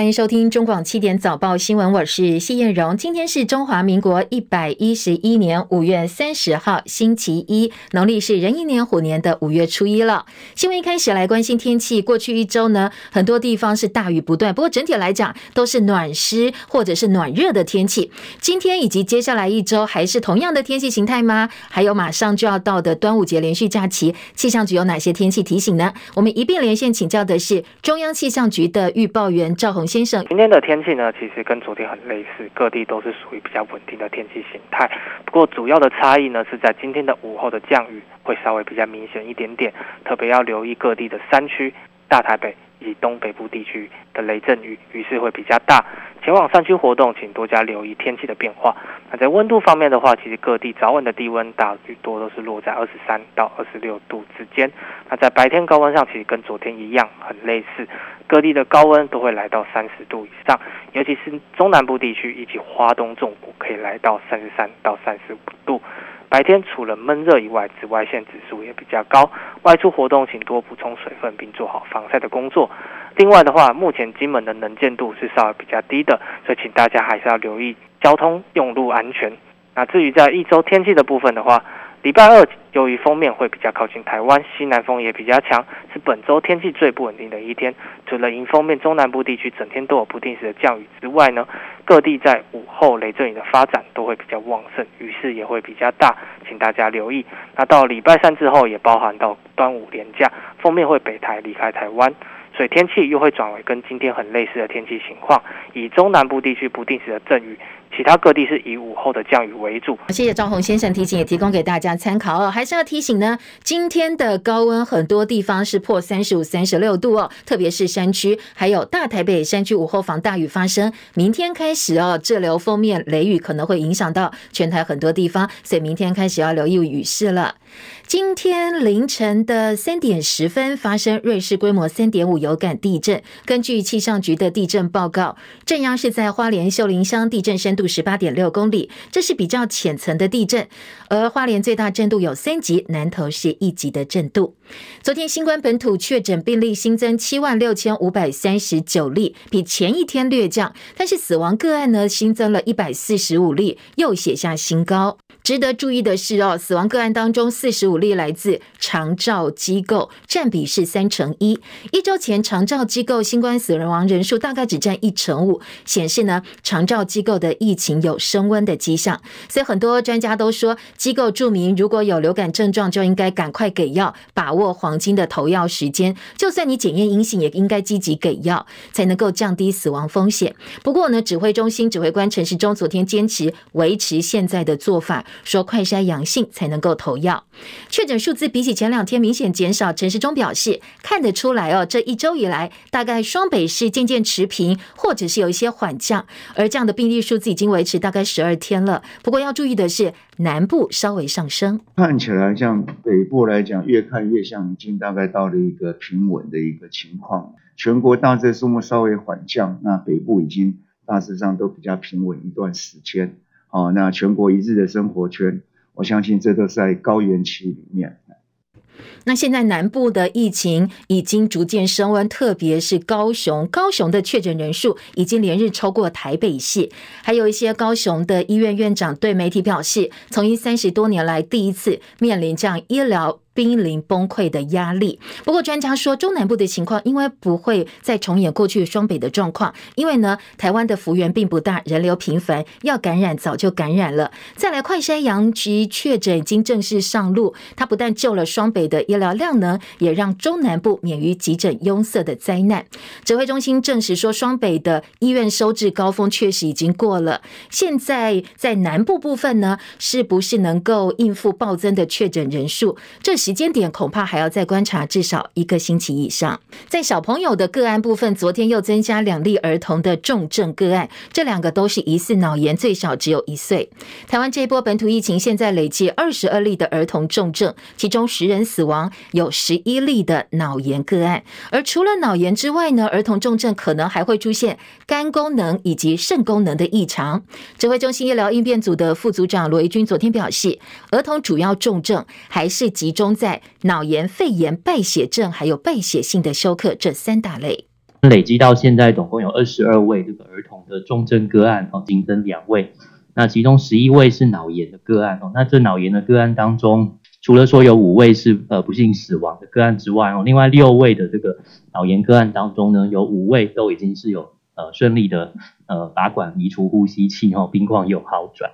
欢迎收听中广七点早报新闻，我是谢艳荣。今天是中华民国一百一十一年五月三十号，星期一，农历是壬寅年虎年的五月初一了。新闻一开始来关心天气，过去一周呢，很多地方是大雨不断，不过整体来讲都是暖湿或者是暖热的天气。今天以及接下来一周还是同样的天气形态吗？还有马上就要到的端午节连续假期，气象局有哪些天气提醒呢？我们一并连线请教的是中央气象局的预报员赵宏先生。今天的天气呢，其实跟昨天很类似，各地都是属于比较稳定的天气形态。不过主要的差异呢，是在今天的午后的降雨会稍微比较明显一点点，特别要留意各地的山区、大台北。以东北部地区的雷阵雨雨势会比较大，前往山区活动，请多加留意天气的变化。那在温度方面的话，其实各地早晚的低温大多都是落在二十三到二十六度之间。那在白天高温上，其实跟昨天一样很类似，各地的高温都会来到三十度以上，尤其是中南部地区以及花东纵谷可以来到三十三到三十五度。白天除了闷热以外，紫外线指数也比较高。外出活动请多补充水分，并做好防晒的工作。另外的话，目前金门的能见度是稍微比较低的，所以请大家还是要留意交通用路安全。那至于在一周天气的部分的话，礼拜二由于锋面会比较靠近台湾，西南风也比较强，是本周天气最不稳定的一天。除了迎风面中南部地区整天都有不定时的降雨之外呢，各地在午后雷阵雨的发展都会比较旺盛，雨势也会比较大，请大家留意。那到礼拜三之后，也包含到端午连假，锋面会北抬离开台湾。所以天气又会转为跟今天很类似的天气情况，以中南部地区不定时的阵雨，其他各地是以午后的降雨为主。谢谢赵宏先生提醒，也提供给大家参考哦。还是要提醒呢，今天的高温很多地方是破三十五、三十六度哦，特别是山区，还有大台北山区午后防大雨发生。明天开始哦，滞留锋面雷雨可能会影响到全台很多地方，所以明天开始要留意雨势了。今天凌晨的三点十分发生瑞士规模三点五有感地震。根据气象局的地震报告，震央是在花莲秀林乡，地震深度度十八点六公里，这是比较浅层的地震。而花莲最大震度有三级，南投是一级的震度。昨天新冠本土确诊病例新增七万六千五百三十九例，比前一天略降，但是死亡个案呢新增了一百四十五例，又写下新高。值得注意的是哦，死亡个案当中，四十五例来自长照机构，占比是三成一。一周前，长照机构新冠死亡人数大概只占一成五，显示呢，长照机构的疫疫情有升温的迹象。所以很多专家都说，机构注明如果有流感症状，就应该赶快给药，把握黄金的投药时间。就算你检验阴性，也应该积极给药，才能够降低死亡风险。不过呢，指挥中心指挥官陈时中昨天坚持维持现在的做法。说快筛阳性才能够投药，确诊数字比起前两天明显减少。陈时中表示，看得出来哦，这一周以来，大概双北市渐渐持平，或者是有一些缓降，而这样的病例数字已经维持大概十二天了。不过要注意的是，南部稍微上升，看起来像北部来讲，越看越像已经大概到了一个平稳的一个情况。全国大致数目稍微缓降，那北部已经大致上都比较平稳一段时间。哦，那全国一日的生活圈，我相信这都是在高原期里面。那现在南部的疫情已经逐渐升温，特别是高雄，高雄的确诊人数已经连日超过台北市，还有一些高雄的医院院长对媒体表示，从医三十多年来第一次面临这样医疗。濒临崩溃的压力。不过专家说，中南部的情况因为不会再重演过去双北的状况，因为呢，台湾的幅员并不大，人流频繁，要感染早就感染了。再来，快筛阳极确诊已经正式上路，它不但救了双北的医疗量能，也让中南部免于急诊拥塞的灾难。指挥中心证实说，双北的医院收治高峰确实已经过了，现在在南部部分呢，是不是能够应付暴增的确诊人数？这时时间点恐怕还要再观察至少一个星期以上。在小朋友的个案部分，昨天又增加两例儿童的重症个案，这两个都是疑似脑炎，最少只有一岁。台湾这一波本土疫情现在累计二十二例的儿童重症，其中十人死亡，有十一例的脑炎个案。而除了脑炎之外呢，儿童重症可能还会出现肝功能以及肾功能的异常。指挥中心医疗应变组的副组长罗一军昨天表示，儿童主要重症还是集中在脑炎、肺炎、败血症，还有败血性的休克这三大类。累积到现在总共有二十二位这个儿童的重症个案哦，新增两位，那其中十一位是脑炎的个案哦，那这脑炎的个案当中，除了说有五位是呃不幸死亡的个案之外哦，另外六位的这个脑炎个案当中呢，有五位都已经是有呃顺利的呃拔管移除呼吸器哦，病况有好转。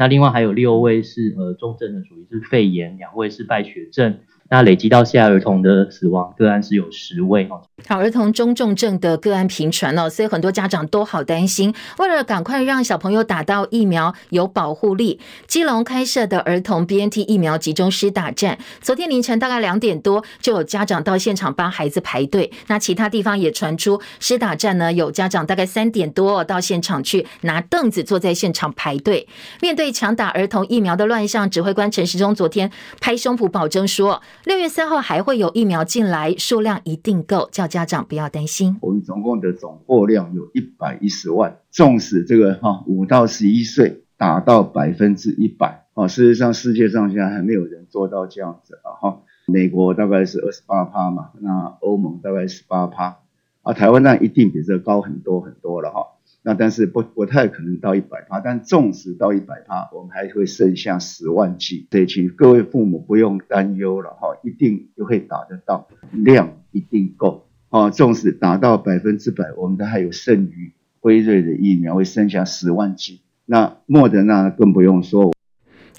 那另外还有六位是呃重症的，属于是肺炎，两位是败血症。那累积到现在儿童的死亡个案是有十位哦。好，儿童中重症的个案频传哦，所以很多家长都好担心。为了赶快让小朋友打到疫苗有保护力，基隆开设的儿童 BNT 疫苗集中施打站，昨天凌晨大概两点多就有家长到现场帮孩子排队。那其他地方也传出施打站呢，有家长大概三点多到现场去拿凳子坐在现场排队。面对抢打儿童疫苗的乱象，指挥官陈时中昨天拍胸脯保证说。六月三号还会有疫苗进来，数量一定够，叫家长不要担心。我们总共的总货量有一百一十万，纵使这个哈五到十一岁达到百分之一百，啊，事实上世界上现在还没有人做到这样子啊哈。美国大概是二十八趴嘛，那欧盟大概十八趴，啊，台湾那一定比这高很多很多了哈。那但是不不太可能到一百趴，但纵使到一百趴，我们还会剩下十万剂，所以请各位父母不用担忧了哈，一定就会打得到，量一定够啊。纵使达到百分之百，我们都还有剩余辉瑞的疫苗会剩下十万剂，那莫德纳更不用说。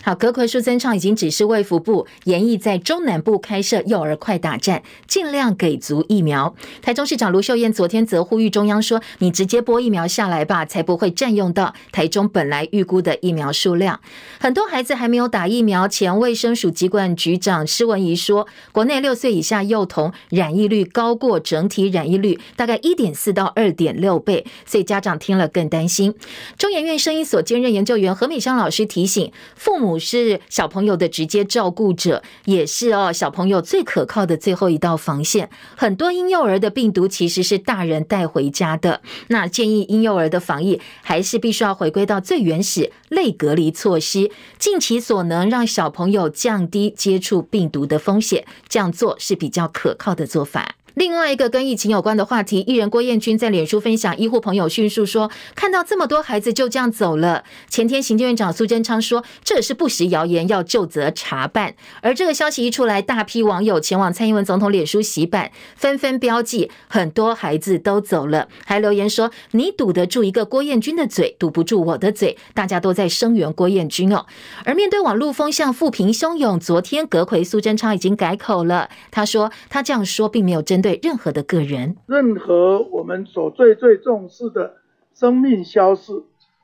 好，隔阂苏贞昌已经指示卫福部研议在中南部开设幼儿快打站，尽量给足疫苗。台中市长卢秀燕昨天则呼吁中央说：“你直接拨疫苗下来吧，才不会占用到台中本来预估的疫苗数量。”很多孩子还没有打疫苗，前卫生署疾管局长施文仪说：“国内六岁以下幼童染疫率高过整体染疫率，大概一点四到二点六倍，所以家长听了更担心。”中研院生医所兼任研究员何美香老师提醒父母。是小朋友的直接照顾者，也是哦，小朋友最可靠的最后一道防线。很多婴幼儿的病毒其实是大人带回家的。那建议婴幼儿的防疫还是必须要回归到最原始类隔离措施，尽其所能让小朋友降低接触病毒的风险。这样做是比较可靠的做法。另外一个跟疫情有关的话题，艺人郭彦均在脸书分享医护朋友叙述说，看到这么多孩子就这样走了。前天行政院长苏贞昌说，这是不实谣言，要就责查办。而这个消息一出来，大批网友前往蔡英文总统脸书洗版，纷纷标记很多孩子都走了，还留言说，你堵得住一个郭彦均的嘴，堵不住我的嘴。大家都在声援郭彦均哦。而面对网络风向复平汹涌，昨天阁魁苏贞昌已经改口了，他说他这样说并没有真。对任何的个人，任何我们所最最重视的生命消逝，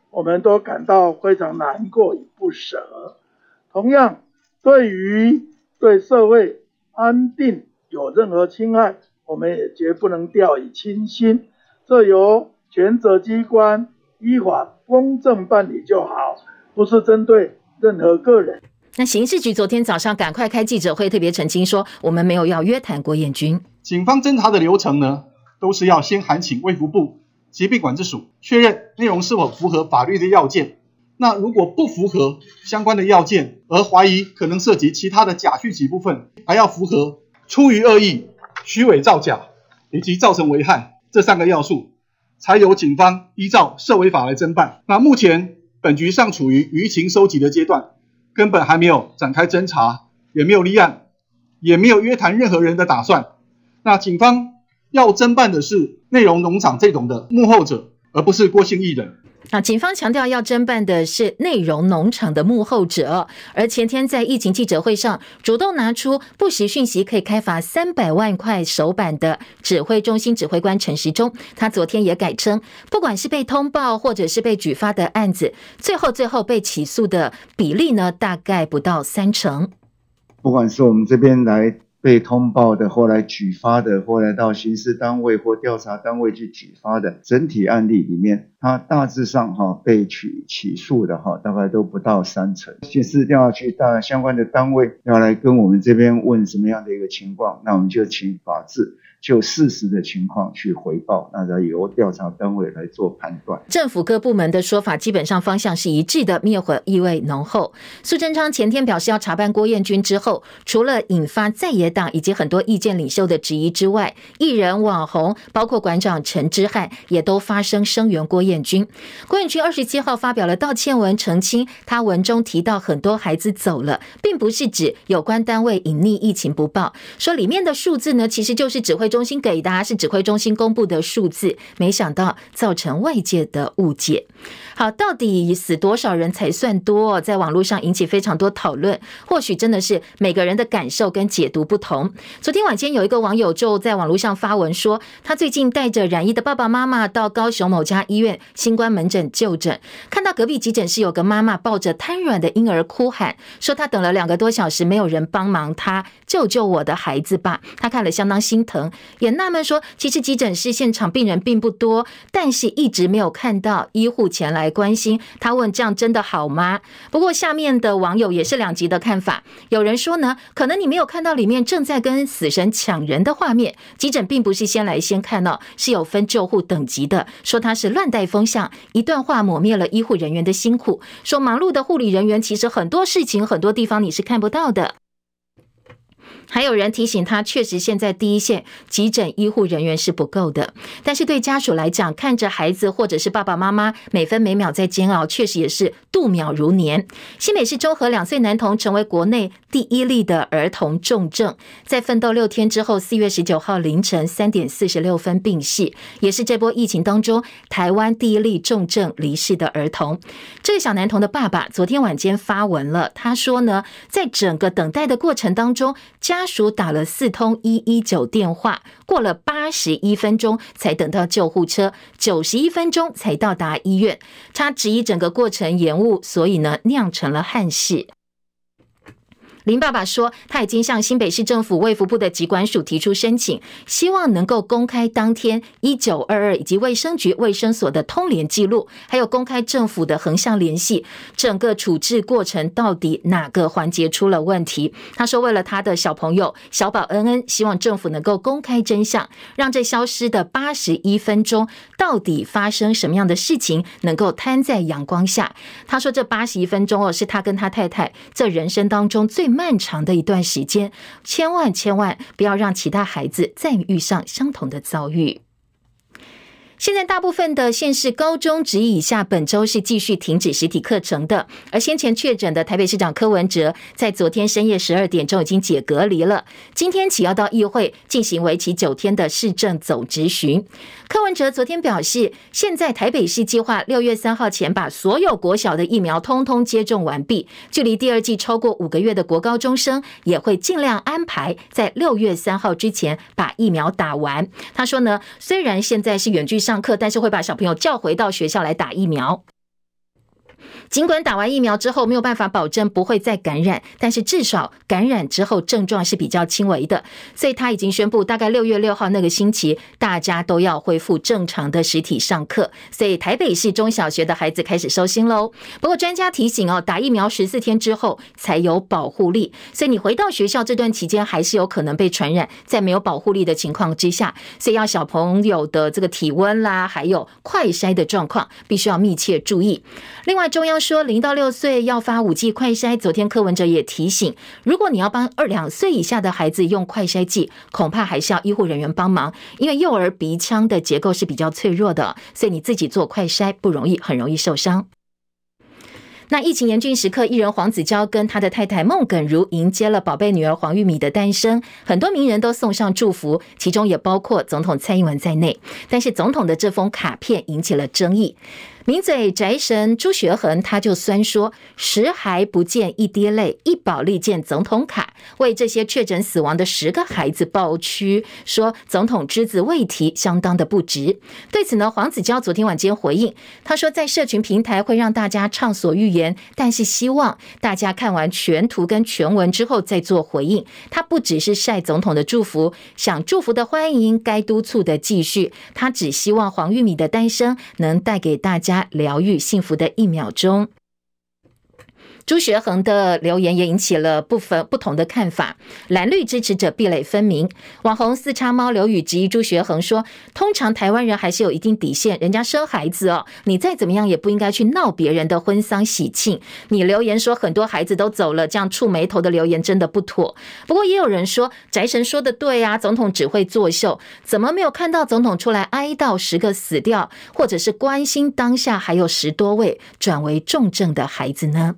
我们都感到非常难过与不舍。同样，对于对社会安定有任何侵害，我们也绝不能掉以轻心。这由权责机关依法公正办理就好，不是针对任何个人。那刑事局昨天早上赶快开记者会，特别澄清说，我们没有要约谈郭彦军。警方侦查的流程呢，都是要先函请卫福部疾病管制署确认内容是否符合法律的要件。那如果不符合相关的要件，而怀疑可能涉及其他的假讯息部分，还要符合出于恶意、虚伪造假以及造成危害这三个要素，才由警方依照涉违法来侦办。那目前本局尚处于舆情收集的阶段。根本还没有展开侦查，也没有立案，也没有约谈任何人的打算。那警方要侦办的是内容农场这种的幕后者，而不是郭姓艺人。啊，警方强调要侦办的是内容农场的幕后者，而前天在疫情记者会上主动拿出不实讯息可以开罚三百万块手板的指挥中心指挥官陈时中，他昨天也改称，不管是被通报或者是被举发的案子，最后最后被起诉的比例呢，大概不到三成。不管是我们这边来。被通报的，后来举发的，后来到刑事单位或调查单位去举发的，整体案例里面，它大致上哈被起起诉的哈，大概都不到三成。刑事调查局大相关的单位要来跟我们这边问什么样的一个情况，那我们就请法制。就事实的情况去回报，那再由调查单位来做判断。政府各部门的说法基本上方向是一致的，灭火意味浓厚。苏贞昌前天表示要查办郭彦均之后，除了引发在野党以及很多意见领袖的质疑之外，艺人网红包括馆长陈之汉也都发声声援郭彦均。郭彦均二十七号发表了道歉文，澄清他文中提到很多孩子走了，并不是指有关单位隐匿疫情不报，说里面的数字呢，其实就是指挥中中心给的，是指挥中心公布的数字，没想到造成外界的误解。好，到底死多少人才算多？在网络上引起非常多讨论。或许真的是每个人的感受跟解读不同。昨天晚间有一个网友就在网络上发文说，他最近带着染疫的爸爸妈妈到高雄某家医院新冠门诊就诊，看到隔壁急诊室有个妈妈抱着瘫软的婴儿哭喊，说他等了两个多小时没有人帮忙他，救救我的孩子吧！他看了相当心疼，也纳闷说，其实急诊室现场病人并不多，但是一直没有看到医护前来关心。他问：“这样真的好吗？”不过下面的网友也是两极的看法。有人说呢，可能你没有看到里面正在跟死神抢人的画面。急诊并不是先来先看到，是有分救护等级的。说他是乱带风向，一段话抹灭了医护人员的辛苦。说忙碌的护理人员其实很多事情很多地方你是看不到的。还有人提醒他，确实现在第一线急诊医护人员是不够的，但是对家属来讲，看着孩子或者是爸爸妈妈每分每秒在煎熬，确实也是度秒如年。新北市中和两岁男童成为国内第一例的儿童重症，在奋斗六天之后，四月十九号凌晨三点四十六分病逝，也是这波疫情当中台湾第一例重症离世的儿童。这个小男童的爸爸昨天晚间发文了，他说呢，在整个等待的过程当中，家属打了四通一一九电话，过了八十一分钟才等到救护车，九十一分钟才到达医院。他质疑整个过程延误，所以呢，酿成了憾事。林爸爸说，他已经向新北市政府卫福部的疾管署提出申请，希望能够公开当天一九二二以及卫生局卫生所的通联记录，还有公开政府的横向联系，整个处置过程到底哪个环节出了问题？他说，为了他的小朋友小宝恩恩，希望政府能够公开真相，让这消失的八十一分钟到底发生什么样的事情能够摊在阳光下。他说，这八十一分钟哦，是他跟他太太这人生当中最漫长的一段时间，千万千万不要让其他孩子再遇上相同的遭遇。现在大部分的县市高中职以下本周是继续停止实体课程的，而先前确诊的台北市长柯文哲在昨天深夜十二点钟已经解隔离了，今天起要到议会进行为期九天的市政走质询。柯文哲昨天表示，现在台北市计划六月三号前把所有国小的疫苗通通接种完毕，距离第二季超过五个月的国高中生也会尽量安排在六月三号之前把疫苗打完。他说呢，虽然现在是远距上课，但是会把小朋友叫回到学校来打疫苗。尽管打完疫苗之后没有办法保证不会再感染，但是至少感染之后症状是比较轻微的，所以他已经宣布，大概六月六号那个星期，大家都要恢复正常的实体上课。所以台北市中小学的孩子开始收心喽。不过专家提醒哦，打疫苗十四天之后才有保护力，所以你回到学校这段期间还是有可能被传染，在没有保护力的情况之下，所以要小朋友的这个体温啦，还有快筛的状况，必须要密切注意。另外，中央。说零到六岁要发五 G 快筛，昨天柯文哲也提醒，如果你要帮二两岁以下的孩子用快筛剂，恐怕还是要医护人员帮忙，因为幼儿鼻腔的结构是比较脆弱的，所以你自己做快筛不容易，很容易受伤。那疫情严峻时刻，艺人黄子佼跟他的太太孟耿如迎接了宝贝女儿黄玉米的诞生，很多名人都送上祝福，其中也包括总统蔡英文在内。但是总统的这封卡片引起了争议。名嘴宅神朱学恒他就酸说：“十孩不见一滴泪，一宝利见总统卡，为这些确诊死亡的十个孩子抱屈，说总统只字未提，相当的不值。”对此呢，黄子佼昨天晚间回应，他说：“在社群平台会让大家畅所欲言，但是希望大家看完全图跟全文之后再做回应。他不只是晒总统的祝福，想祝福的欢迎，该督促的继续。他只希望黄玉米的诞生能带给大家。”疗愈幸福的一秒钟。朱学恒的留言也引起了部分不同的看法，蓝绿支持者壁垒分明。网红四叉猫刘宇质疑朱学恒说：“通常台湾人还是有一定底线，人家生孩子哦，你再怎么样也不应该去闹别人的婚丧喜庆。你留言说很多孩子都走了，这样触霉头的留言真的不妥。不过也有人说，宅神说的对啊，总统只会作秀，怎么没有看到总统出来哀悼十个死掉，或者是关心当下还有十多位转为重症的孩子呢？”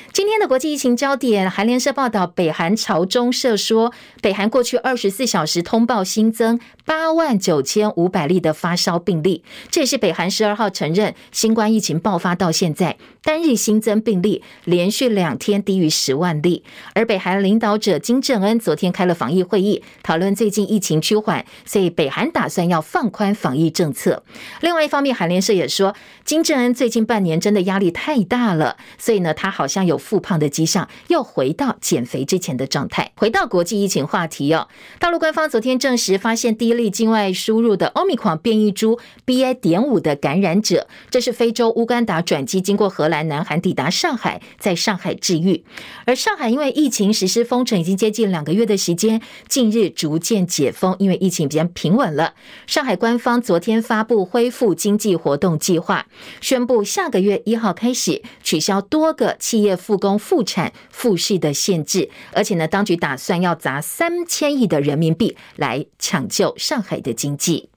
今天的国际疫情焦点，韩联社报道，北韩朝中社说，北韩过去二十四小时通报新增八万九千五百例的发烧病例，这也是北韩十二号承认新冠疫情爆发到现在单日新增病例连续两天低于十万例。而北韩领导者金正恩昨天开了防疫会议，讨论最近疫情趋缓，所以北韩打算要放宽防疫政策。另外一方面，韩联社也说，金正恩最近半年真的压力太大了，所以呢，他好像有。复胖的迹象，又回到减肥之前的状态。回到国际疫情话题哦，大陆官方昨天证实发现第一例境外输入的 Omicron 变异株 BA. 点五的感染者，这是非洲乌干达转机，经过荷兰、南韩抵达上海，在上海治愈。而上海因为疫情实施封城已经接近两个月的时间，近日逐渐解封，因为疫情比较平稳了。上海官方昨天发布恢复经济活动计划，宣布下个月一号开始取消多个企业。复工复产复市的限制，而且呢，当局打算要砸三千亿的人民币来抢救上海的经济。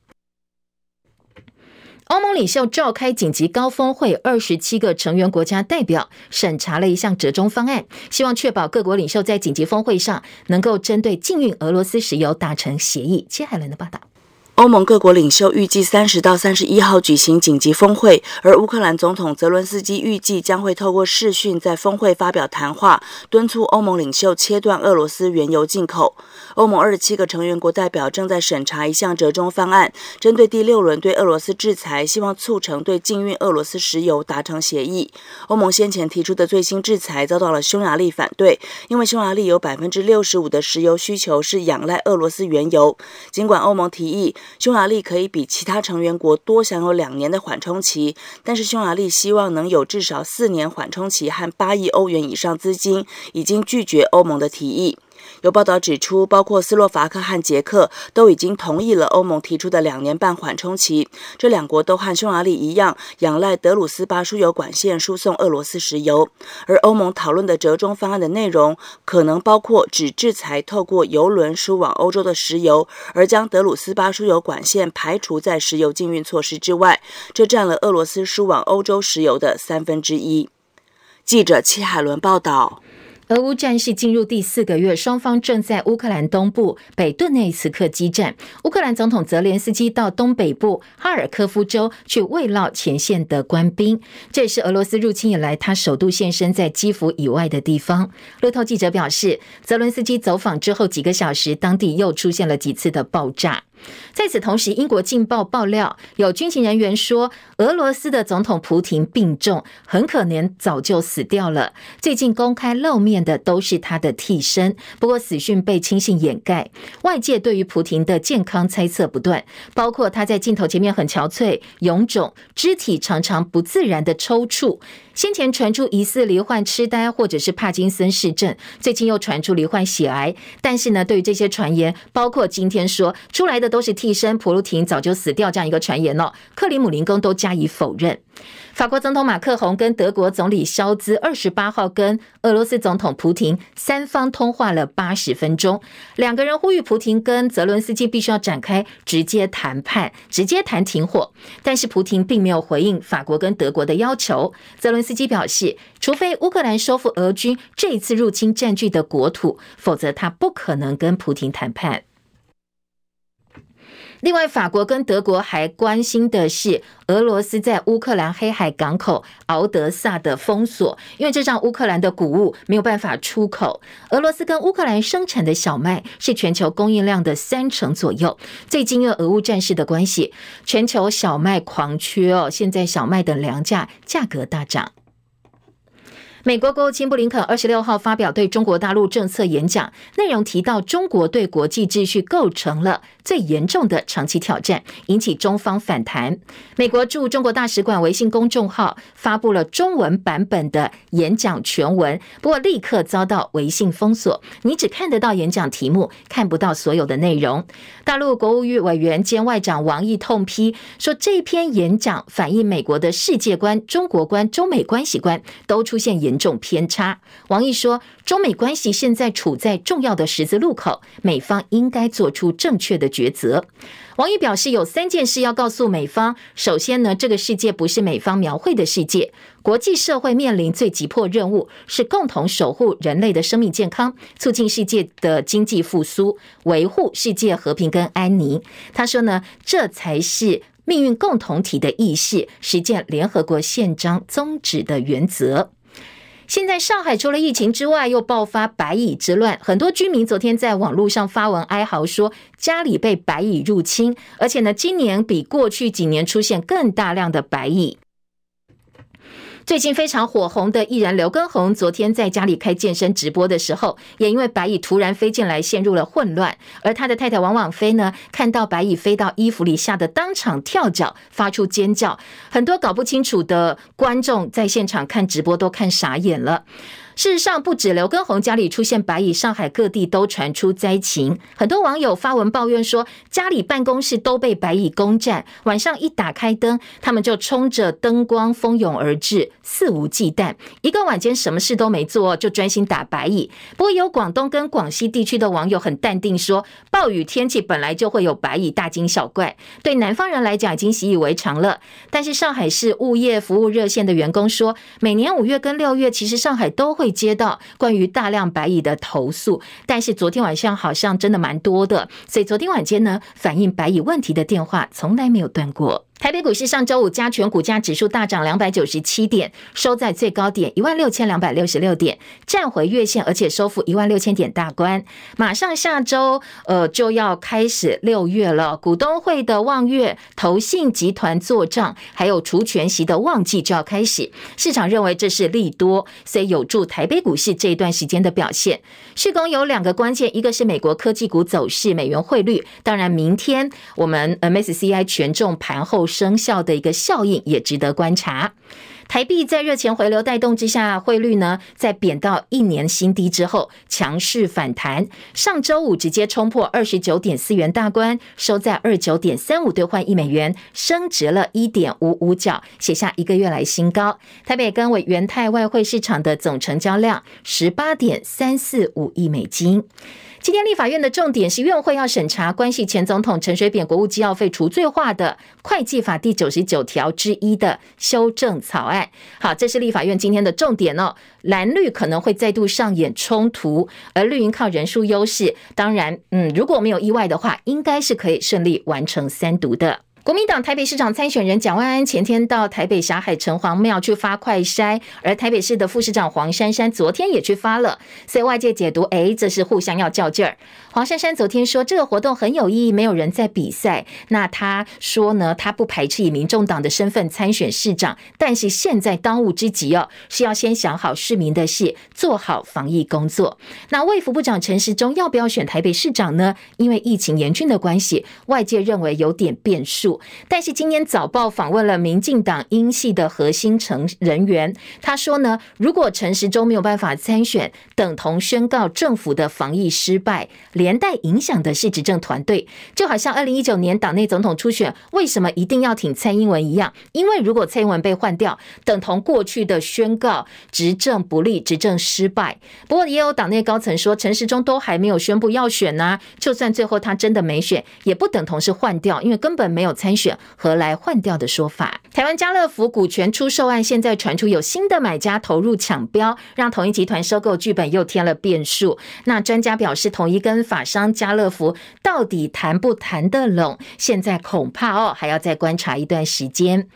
欧盟领袖召开紧急高峰会，二十七个成员国家代表审查了一项折中方案，希望确保各国领袖在紧急峰会上能够针对禁运俄罗斯石油达成协议。接下来的报道。欧盟各国领袖预计三十到三十一号举行紧急峰会，而乌克兰总统泽伦斯基预计将会透过视讯在峰会发表谈话，敦促欧盟领袖切断俄罗斯原油进口。欧盟二十七个成员国代表正在审查一项折中方案，针对第六轮对俄罗斯制裁，希望促成对禁运俄罗斯石油达成协议。欧盟先前提出的最新制裁遭到了匈牙利反对，因为匈牙利有百分之六十五的石油需求是仰赖俄罗斯原油。尽管欧盟提议，匈牙利可以比其他成员国多享有两年的缓冲期，但是匈牙利希望能有至少四年缓冲期和八亿欧元以上资金，已经拒绝欧盟的提议。有报道指出，包括斯洛伐克和捷克都已经同意了欧盟提出的两年半缓冲期。这两国都和匈牙利一样，仰赖德鲁斯巴输油管线输送俄罗斯石油。而欧盟讨论的折中方案的内容，可能包括只制裁透过油轮输往欧洲的石油，而将德鲁斯巴输油管线排除在石油禁运措施之外。这占了俄罗斯输往欧洲石油的三分之一。记者戚海伦报道。俄乌战事进入第四个月，双方正在乌克兰东部北顿内茨克激战。乌克兰总统泽连斯基到东北部哈尔科夫州去慰劳前线的官兵，这也是俄罗斯入侵以来他首度现身在基辅以外的地方。路透记者表示，泽伦斯基走访之后几个小时，当地又出现了几次的爆炸。在此同时，英国《镜报》爆料，有军情人员说，俄罗斯的总统普廷病重，很可能早就死掉了。最近公开露面的都是他的替身，不过死讯被轻信掩盖。外界对于普廷的健康猜测不断，包括他在镜头前面很憔悴、臃肿，肢体常常不自然的抽搐。先前传出疑似罹患痴呆或者是帕金森氏症，最近又传出罹患血癌。但是呢，对于这些传言，包括今天说出来的都是替身，普鲁廷早就死掉这样一个传言哦，克里姆林宫都加以否认。法国总统马克宏跟德国总理肖兹二十八号跟俄罗斯总统普廷三方通话了八十分钟，两个人呼吁普廷跟泽伦斯基必须要展开直接谈判，直接谈停火。但是普廷并没有回应法国跟德国的要求。泽伦斯基表示，除非乌克兰收复俄军这一次入侵占据的国土，否则他不可能跟普廷谈判。另外，法国跟德国还关心的是俄罗斯在乌克兰黑海港口敖德萨的封锁，因为这让乌克兰的谷物没有办法出口。俄罗斯跟乌克兰生产的小麦是全球供应量的三成左右。最近因为俄乌战事的关系，全球小麦狂缺哦，现在小麦等粮价价格大涨。美国国务卿布林肯二十六号发表对中国大陆政策演讲，内容提到中国对国际秩序构成了最严重的长期挑战，引起中方反弹。美国驻中国大使馆微信公众号发布了中文版本的演讲全文，不过立刻遭到微信封锁，你只看得到演讲题目，看不到所有的内容。大陆国务院委员兼外长王毅痛批说，这篇演讲反映美国的世界观、中国观、中美关系观都出现严严重偏差。王毅说，中美关系现在处在重要的十字路口，美方应该做出正确的抉择。王毅表示，有三件事要告诉美方。首先呢，这个世界不是美方描绘的世界，国际社会面临最急迫任务是共同守护人类的生命健康，促进世界的经济复苏，维护世界和平跟安宁。他说呢，这才是命运共同体的意识，实践联合国宪章宗旨的原则。现在上海除了疫情之外，又爆发白蚁之乱。很多居民昨天在网络上发文哀嚎，说家里被白蚁入侵，而且呢，今年比过去几年出现更大量的白蚁。最近非常火红的艺人刘畊宏，昨天在家里开健身直播的时候，也因为白蚁突然飞进来，陷入了混乱。而他的太太王婉菲呢，看到白蚁飞到衣服里，吓得当场跳脚，发出尖叫。很多搞不清楚的观众在现场看直播都看傻眼了。事实上，不止刘畊宏家里出现白蚁，上海各地都传出灾情。很多网友发文抱怨说，家里办公室都被白蚁攻占，晚上一打开灯，他们就冲着灯光蜂拥而至，肆无忌惮。一个晚间什么事都没做，就专心打白蚁。不过，有广东跟广西地区的网友很淡定说，暴雨天气本来就会有白蚁，大惊小怪。对南方人来讲，已经习以为常了。但是，上海市物业服务热线的员工说，每年五月跟六月，其实上海都会。会接到关于大量白蚁的投诉，但是昨天晚上好像真的蛮多的，所以昨天晚间呢，反映白蚁问题的电话从来没有断过。台北股市上周五加权股价指数大涨两百九十七点，收在最高点一万六千两百六十六点，站回月线，而且收复一万六千点大关。马上下周呃就要开始六月了，股东会的望月、投信集团做账，还有除权息的旺季就要开始。市场认为这是利多，所以有助台北股市这一段时间的表现。市工有两个关键，一个是美国科技股走势、美元汇率，当然明天我们 MSCI 权重盘后生效的一个效应也值得观察。台币在热钱回流带动之下，汇率呢在贬到一年新低之后强势反弹。上周五直接冲破二十九点四元大关，收在二九点三五兑换一美元，升值了一点五五角，写下一个月来新高。台北跟为元泰外汇市场的总成交量十八点三四五亿美金。今天立法院的重点是院会要审查关系前总统陈水扁国务机要费除罪化的会计法第九十九条之一的修正草案。好，这是立法院今天的重点哦。蓝绿可能会再度上演冲突，而绿营靠人数优势，当然，嗯，如果没有意外的话，应该是可以顺利完成三读的。国民党台北市长参选人蒋万安前天到台北霞海城隍庙去发快筛，而台北市的副市长黄珊珊昨天也去发了，所以外界解读，哎，这是互相要较劲儿。黄珊珊昨天说这个活动很有意义，没有人在比赛。那他说呢，他不排斥以民众党的身份参选市长，但是现在当务之急哦，是要先想好市民的事，做好防疫工作。那卫福部长陈时中要不要选台北市长呢？因为疫情严峻的关系，外界认为有点变数。但是今天早报访问了民进党英系的核心成人员，他说呢，如果陈时中没有办法参选，等同宣告政府的防疫失败，连带影响的是执政团队。就好像二零一九年党内总统初选，为什么一定要挺蔡英文一样？因为如果蔡英文被换掉，等同过去的宣告执政不利、执政失败。不过也有党内高层说，陈时中都还没有宣布要选呢，就算最后他真的没选，也不等同是换掉，因为根本没有。参选何来换掉的说法？台湾家乐福股权出售案现在传出有新的买家投入抢标，让统一集团收购剧本又添了变数。那专家表示，统一跟法商家乐福到底谈不谈得拢？现在恐怕哦还要再观察一段时间。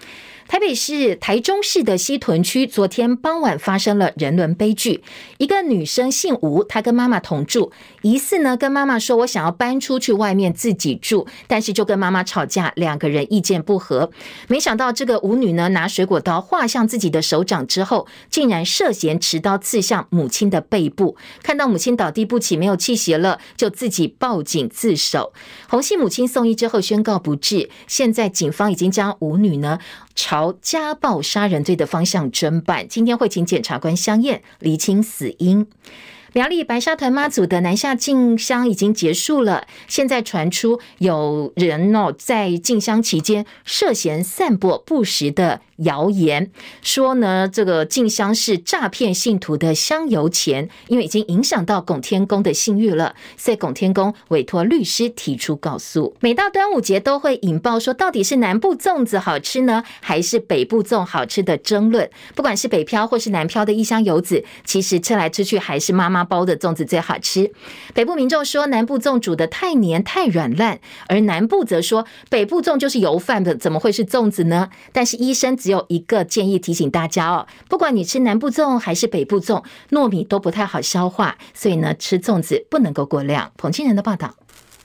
台北市、台中市的西屯区，昨天傍晚发生了人伦悲剧。一个女生姓吴，她跟妈妈同住，疑似呢跟妈妈说：“我想要搬出去外面自己住。”但是就跟妈妈吵架，两个人意见不合。没想到这个吴女呢拿水果刀划向自己的手掌之后，竟然涉嫌持刀刺向母亲的背部。看到母亲倒地不起，没有气息了，就自己报警自首。洪姓母亲送医之后宣告不治。现在警方已经将吴女呢。朝家暴杀人罪的方向侦办，今天会请检察官相验，厘清死因。苗栗白沙屯妈祖的南下进香已经结束了，现在传出有人哦在进香期间涉嫌散播不实的谣言，说呢这个进香是诈骗信徒的香油钱，因为已经影响到拱天宫的信誉了，所以拱天宫委托律师提出告诉。每到端午节都会引爆说到底是南部粽子好吃呢，还是北部粽好吃的争论。不管是北漂或是南漂的异乡游子，其实吃来吃去还是妈妈包的粽子最好吃。北部民众说南部粽煮的太黏太软烂，而南部则说北部粽就是油饭的，怎么会是粽子呢？但是医生只有一个建议提醒大家哦，不管你吃南部粽还是北部粽，糯米都不太好消化，所以呢吃粽子不能够过量。彭清仁的报道。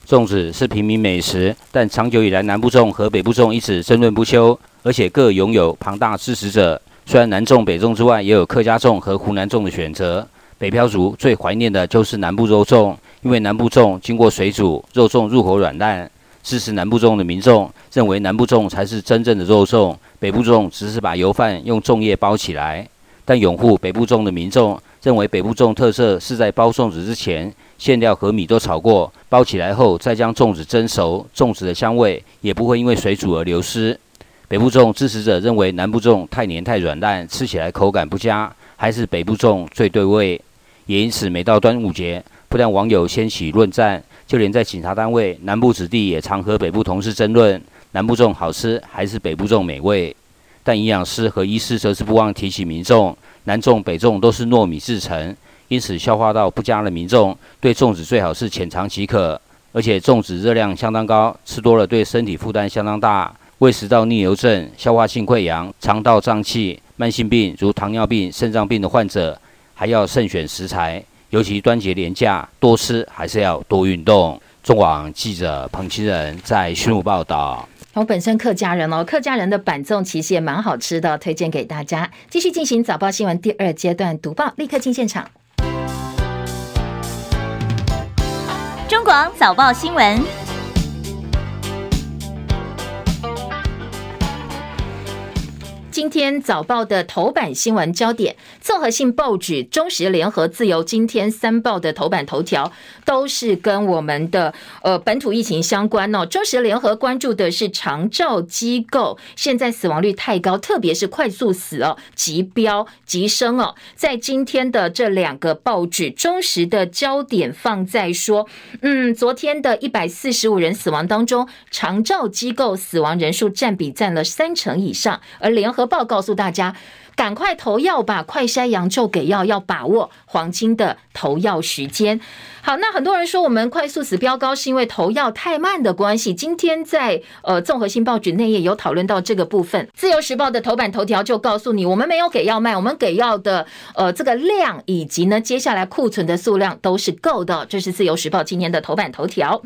粽子是平民美食，但长久以来南部粽和北部粽一直争论不休，而且各拥有庞大支持者。虽然南粽北粽之外，也有客家粽和湖南粽的选择。北漂族最怀念的就是南部肉粽，因为南部粽经过水煮，肉粽入口软烂。支持南部粽的民众认为南部粽才是真正的肉粽，北部粽只是把油饭用粽叶包起来。但拥护北部粽的民众认为北部粽特色是在包粽子之前，馅料和米都炒过，包起来后再将粽子蒸熟，粽子的香味也不会因为水煮而流失。北部粽支持者认为南部粽太黏太软烂，吃起来口感不佳，还是北部粽最对味。也因此，每到端午节，不但网友掀起论战。就连在警察单位，南部子弟也常和北部同事争论南部粽好吃还是北部粽美味。但营养师和医师则是不忘提醒民众，南粽北粽都是糯米制成，因此消化道不佳的民众对粽子最好是浅尝即可。而且粽子热量相当高，吃多了对身体负担相当大，胃食道逆流症、消化性溃疡、肠道胀气、慢性病如糖尿病、肾脏病的患者还要慎选食材。尤其端节连假，多吃还是要多运动。中广记者彭清仁在巡武报道。我本身客家人哦，客家人的板粽其实也蛮好吃的，推荐给大家。继续进行早报新闻第二阶段读报，立刻进现场。中广早报新闻。今天早报的头版新闻焦点，综合性报纸《中时联合自由》今天三报的头版头条都是跟我们的呃本土疫情相关哦。《中时联合》关注的是长照机构现在死亡率太高，特别是快速死哦，急飙急升哦。在今天的这两个报纸，《中时》的焦点放在说，嗯，昨天的一百四十五人死亡当中，长照机构死亡人数占比占了三成以上，而联合报告诉大家，赶快投药吧，快筛阳就给药，要把握黄金的投药时间。好，那很多人说我们快速死飙高是因为投药太慢的关系。今天在呃综合性报纸内页有讨论到这个部分。自由时报的头版头条就告诉你，我们没有给药卖，我们给药的呃这个量以及呢接下来库存的数量都是够的。这是自由时报今天的头版头条。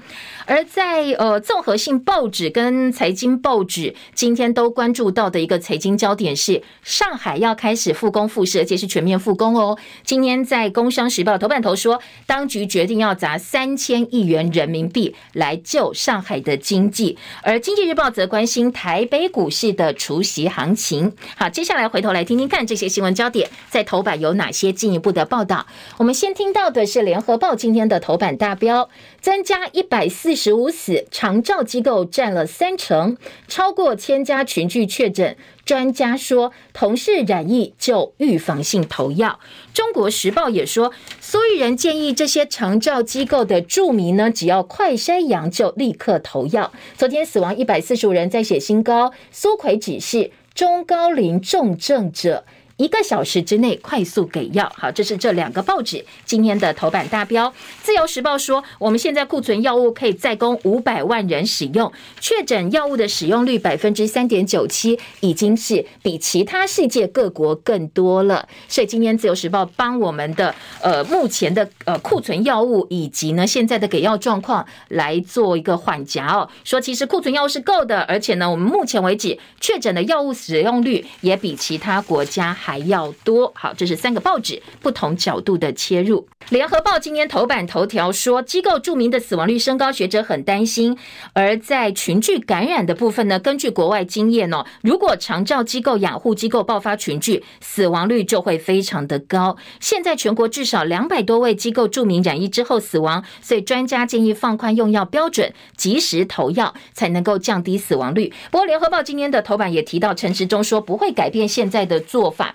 而在呃综合性报纸跟财经报纸今天都关注到的一个财经焦点是，上海要开始复工复市，而且是全面复工哦。今天在工商时报头版头说，当局决。一定要砸三千亿元人民币来救上海的经济，而经济日报则关心台北股市的除息行情。好，接下来回头来听听看这些新闻焦点在头版有哪些进一步的报道。我们先听到的是联合报今天的头版大标：增加一百四十五死，长照机构占了三成，超过千家群聚确诊。专家说，同事染疫就预防性投药。中国时报也说，苏玉仁建议这些长照机构的住民呢，只要快筛阳就立刻投药。昨天死亡一百四十五人，再写新高。苏奎指示中高龄重症者一个小时之内快速给药。好，这是这两个报纸今天的头版大标。自由时报说，我们现在库存药物可以再供五百万人使用，确诊药物的使用率百分之三点九七，已经是比其他世界各国更多了。所以今天自由时报帮我们的呃目前的呃库存药物以及呢现在的给药状况来做一个缓颊哦，说其实库存药物是够的，而且呢我们目前为止确诊的药物使用率也比其他国家还要多。好，这是三个报纸不同角度的切入。联合报今天头版头条说，机构著名的死亡率升高，学者很担心。而在群聚感染的部分呢，根据国外经验哦，如果长照机构、养护机构爆发群聚，死亡率就会非常的高。现在全国至少两百多位机构著名染疫之后死亡，所以专家建议放宽用药标准，及时投药才能够降低死亡率。不过，联合报今天的头版也提到，陈时中说不会改变现在的做法。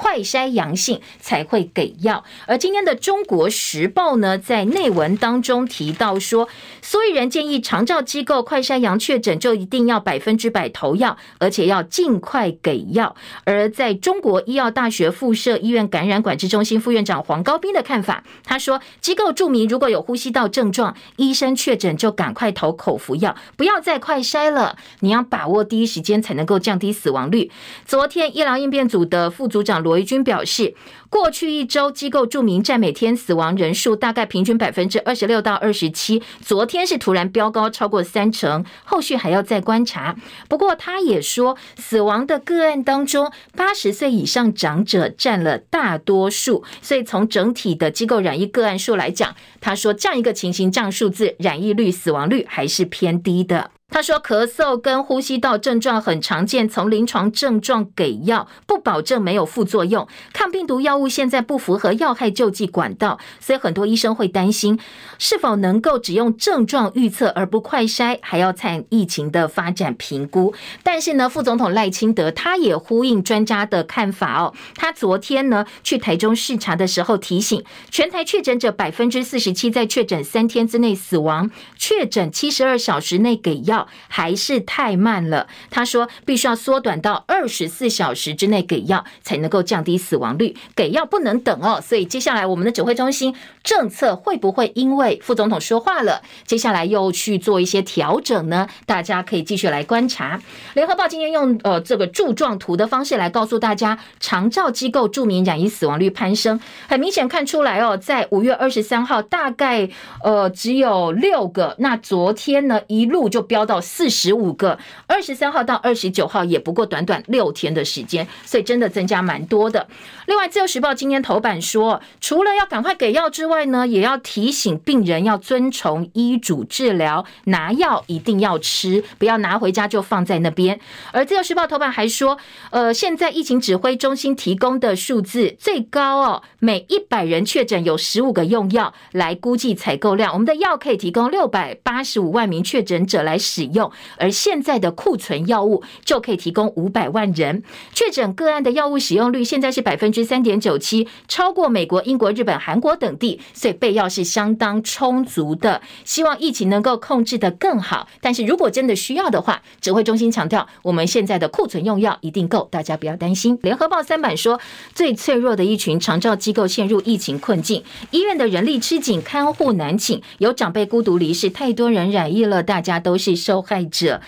快筛阳性才会给药，而今天的《中国时报》呢，在内文当中提到说，所以人建议长照机构快筛阳确诊就一定要百分之百投药，而且要尽快给药。而在中国医药大学附设医院感染管制中心副院长黄高斌的看法，他说，机构注明如果有呼吸道症状，医生确诊就赶快投口服药，不要再快筛了。你要把握第一时间才能够降低死亡率。昨天医疗应变组的副组长罗维军表示，过去一周机构著名占每天死亡人数大概平均百分之二十六到二十七，昨天是突然飙高超过三成，后续还要再观察。不过他也说，死亡的个案当中，八十岁以上长者占了大多数，所以从整体的机构染疫个案数来讲，他说这样一个情形，这样数字染疫率、死亡率还是偏低的。他说，咳嗽跟呼吸道症状很常见，从临床症状给药，不保证没有副作用。抗病毒药物现在不符合药害救济管道，所以很多医生会担心，是否能够只用症状预测而不快筛，还要看疫情的发展评估。但是呢，副总统赖清德他也呼应专家的看法哦。他昨天呢去台中视察的时候提醒，全台确诊者百分之四十七在确诊三天之内死亡，确诊七十二小时内给药。还是太慢了。他说，必须要缩短到二十四小时之内给药，才能够降低死亡率。给药不能等哦。所以接下来我们的指挥中心政策会不会因为副总统说话了，接下来又去做一些调整呢？大家可以继续来观察。联合报今天用呃这个柱状图的方式来告诉大家，长照机构著名染疫死亡率攀升，很明显看出来哦，在五月二十三号大概呃只有六个，那昨天呢一路就飙到四十五个，二十三号到二十九号也不过短短六天的时间，所以真的增加蛮多的。另外，《自由时报》今天头版说，除了要赶快给药之外呢，也要提醒病人要遵从医嘱治疗，拿药一定要吃，不要拿回家就放在那边。而《自由时报》头版还说，呃，现在疫情指挥中心提供的数字最高哦，每一百人确诊有十五个用药，来估计采购量，我们的药可以提供六百八十五万名确诊者来使。使用，而现在的库存药物就可以提供五百万人确诊个案的药物使用率，现在是百分之三点九七，超过美国、英国、日本、韩国等地，所以备药是相当充足的。希望疫情能够控制得更好，但是如果真的需要的话，指挥中心强调，我们现在的库存用药一定够，大家不要担心。联合报三版说，最脆弱的一群长照机构陷入疫情困境，医院的人力吃紧，看护难请，有长辈孤独离世，太多人染疫了，大家都是。受害者。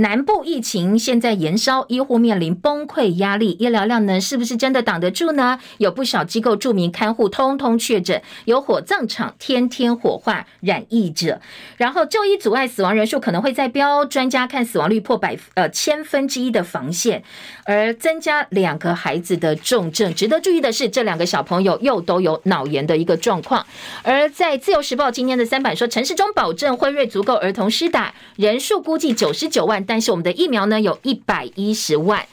南部疫情现在延烧，医护面临崩溃压力，医疗量呢是不是真的挡得住呢？有不少机构著名看护通通确诊，有火葬场天天火化染疫者，然后就医阻碍死亡人数可能会再飙，专家看死亡率破百呃千分之一的防线，而增加两个孩子的重症。值得注意的是，这两个小朋友又都有脑炎的一个状况。而在自由时报今天的三版说，陈时中保证辉瑞足够儿童施打，人数估计九十九万。但是我们的疫苗呢，有一百一十万。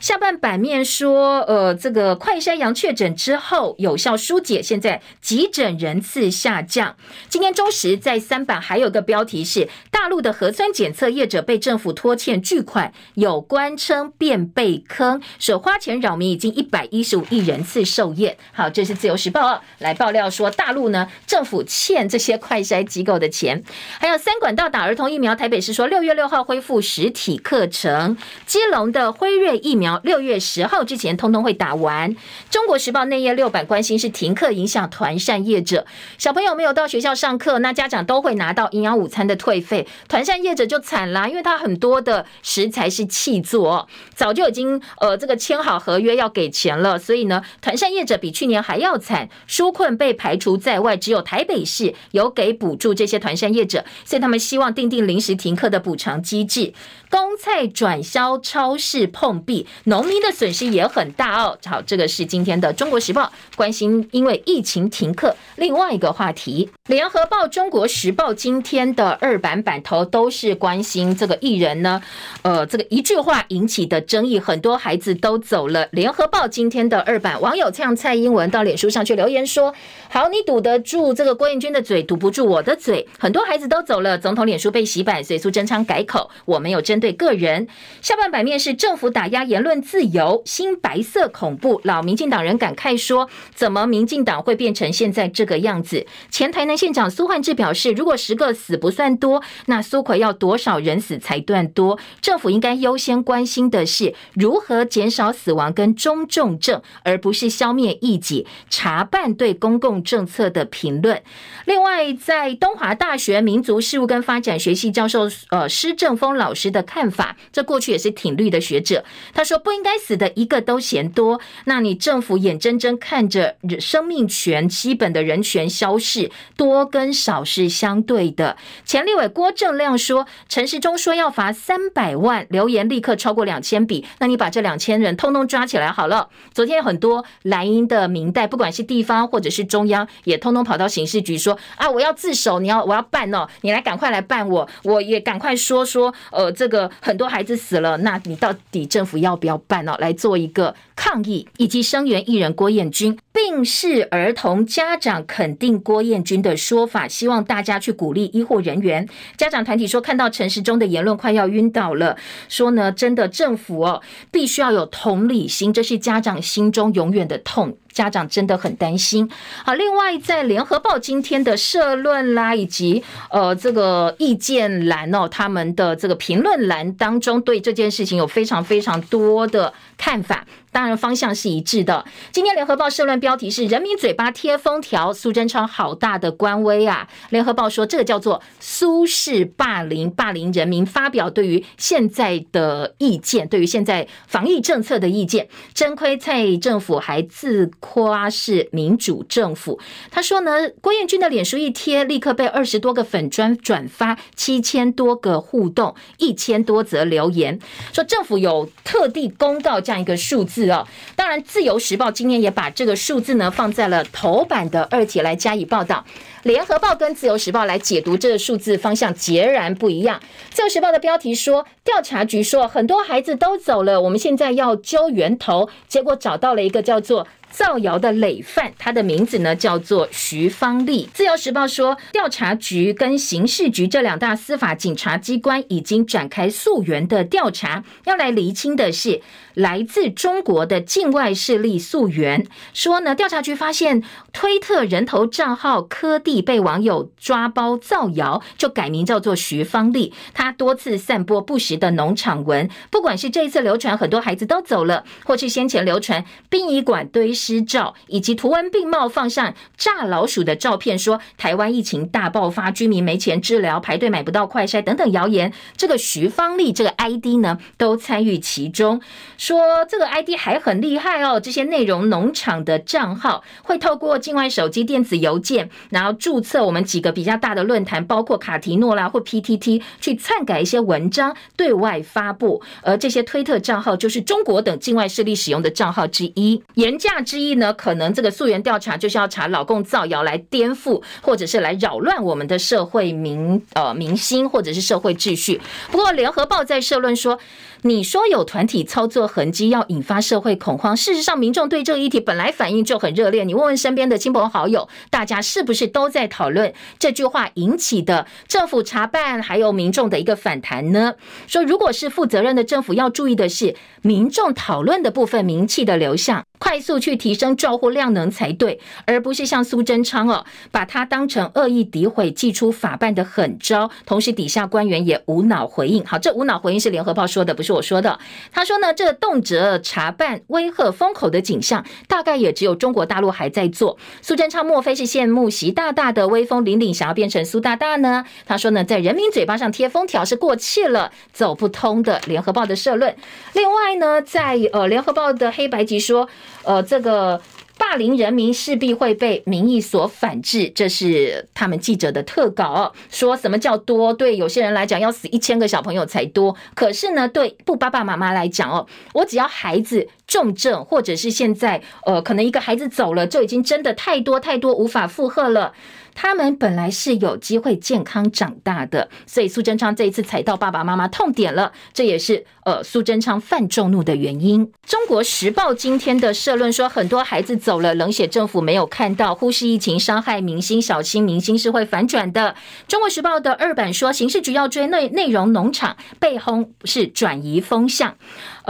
下半版面说，呃，这个快筛阳确诊之后有效疏解，现在急诊人次下降。今天中时在三版还有个标题是大陆的核酸检测业者被政府拖欠巨款，有官称变被坑，所花钱扰民已经一百一十五亿人次受验。好，这是自由时报来爆料说，大陆呢政府欠这些快筛机构的钱。还有三管道打儿童疫苗，台北市说六月六号恢复实体课程，基隆的辉瑞疫苗。苗，六月十号之前通通会打完。中国时报内页六版关心是停课影响团膳业者，小朋友没有到学校上课，那家长都会拿到营养午餐的退费，团膳业者就惨啦，因为他很多的食材是弃作，早就已经呃这个签好合约要给钱了，所以呢，团膳业者比去年还要惨，纾困被排除在外，只有台北市有给补助这些团膳业者，所以他们希望订定临时停课的补偿机制。公菜转销超市碰壁，农民的损失也很大哦。好，这个是今天的《中国时报》关心，因为疫情停课。另外一个话题，《联合报》《中国时报》今天的二版版头都是关心这个艺人呢，呃，这个一句话引起的争议，很多孩子都走了。《联合报》今天的二版网友呛蔡英文到脸书上去留言说：“好，你堵得住这个郭彦均的嘴，堵不住我的嘴。很多孩子都走了，总统脸书被洗版，随苏贞昌改口，我没有针。”对个人，下半版面是政府打压言论自由，新白色恐怖。老民进党人感慨说：“怎么民进党会变成现在这个样子？”前台呢县长苏焕智表示：“如果十个死不算多，那苏奎要多少人死才算多？政府应该优先关心的是如何减少死亡跟中重症，而不是消灭异己。查办对公共政策的评论。”另外，在东华大学民族事务跟发展学系教授呃施正峰老师的。看法，这过去也是挺绿的学者。他说不应该死的一个都嫌多。那你政府眼睁睁看着生命权基本的人权消逝，多多跟少是相对的。前立委郭正亮说，陈时中说要罚三百万，留言立刻超过两千笔。那你把这两千人通通抓起来好了。昨天很多蓝营的民代，不管是地方或者是中央，也通通跑到刑事局说啊，我要自首，你要我要办哦，你来赶快来办我，我也赶快说说呃这个。很多孩子死了，那你到底政府要不要办呢？来做一个抗议，以及声援艺人郭彦均，病逝儿童家长肯定郭彦均的说法，希望大家去鼓励医护人员。家长团体说，看到陈时中的言论快要晕倒了，说呢，真的政府哦，必须要有同理心，这是家长心中永远的痛。家长真的很担心。好，另外在联合报今天的社论啦，以及呃这个意见栏哦，他们的这个评论栏当中，对这件事情有非常非常多的看法。当然方向是一致的。今天联合报社论标题是“人民嘴巴贴封条”，苏贞昌好大的官威啊！联合报说这个叫做苏式霸凌，霸凌人民，发表对于现在的意见，对于现在防疫政策的意见。真亏蔡政府还自夸是民主政府。他说呢，郭彦军的脸书一贴，立刻被二十多个粉砖转发，七千多个互动，一千多则留言，说政府有特地公告这样一个数字。哦，当然，《自由时报》今天也把这个数字呢放在了头版的二姐来加以报道。《联合报》跟《自由时报》来解读这个数字方向截然不一样。《自由时报》的标题说，调查局说很多孩子都走了，我们现在要揪源头，结果找到了一个叫做。造谣的累犯，他的名字呢叫做徐芳丽。自由时报说，调查局跟刑事局这两大司法警察机关已经展开溯源的调查，要来厘清的是来自中国的境外势力溯源。说呢，调查局发现推特人头账号柯蒂被网友抓包造谣，就改名叫做徐芳丽。他多次散播不实的农场文，不管是这一次流传很多孩子都走了，或是先前流传殡仪馆堆。尸照以及图文并茂放上炸老鼠的照片，说台湾疫情大爆发，居民没钱治疗，排队买不到快筛等等谣言。这个徐芳丽这个 ID 呢，都参与其中。说这个 ID 还很厉害哦，这些内容农场的账号会透过境外手机电子邮件，然后注册我们几个比较大的论坛，包括卡提诺啦或 PTT，去篡改一些文章对外发布。而这些推特账号就是中国等境外势力使用的账号之一，言价。之一呢，可能这个溯源调查就是要查老共造谣来颠覆，或者是来扰乱我们的社会民呃民心，或者是社会秩序。不过联合报在社论说，你说有团体操作痕迹要引发社会恐慌，事实上民众对这个议题本来反应就很热烈。你问问身边的亲朋好友，大家是不是都在讨论这句话引起的政府查办还有民众的一个反弹呢？说如果是负责任的政府，要注意的是民众讨论的部分名气的流向。快速去提升照护量能才对，而不是像苏贞昌哦，把他当成恶意诋毁、祭出法办的狠招。同时，底下官员也无脑回应。好，这无脑回应是联合报说的，不是我说的。他说呢，这动辄查办、威吓、封口的景象，大概也只有中国大陆还在做。苏贞昌莫非是羡慕习大大的威风凛凛，想要变成苏大大呢？他说呢，在人民嘴巴上贴封条是过气了，走不通的。联合报的社论。另外呢，在呃联合报的黑白集说。呃，这个霸凌人民势必会被民意所反制，这是他们记者的特稿。说什么叫多？对有些人来讲，要死一千个小朋友才多。可是呢，对不爸爸妈妈来讲哦，我只要孩子重症，或者是现在呃，可能一个孩子走了，就已经真的太多太多，无法负荷了。他们本来是有机会健康长大的，所以苏贞昌这一次踩到爸爸妈妈痛点了，这也是呃苏贞昌犯众怒的原因。中国时报今天的社论说，很多孩子走了，冷血政府没有看到，忽视疫情伤害民心，小心民心是会反转的。中国时报的二版说，刑事局要追内内容农场被轰是转移风向，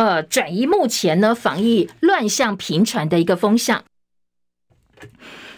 呃，转移目前呢防疫乱象频传的一个风向。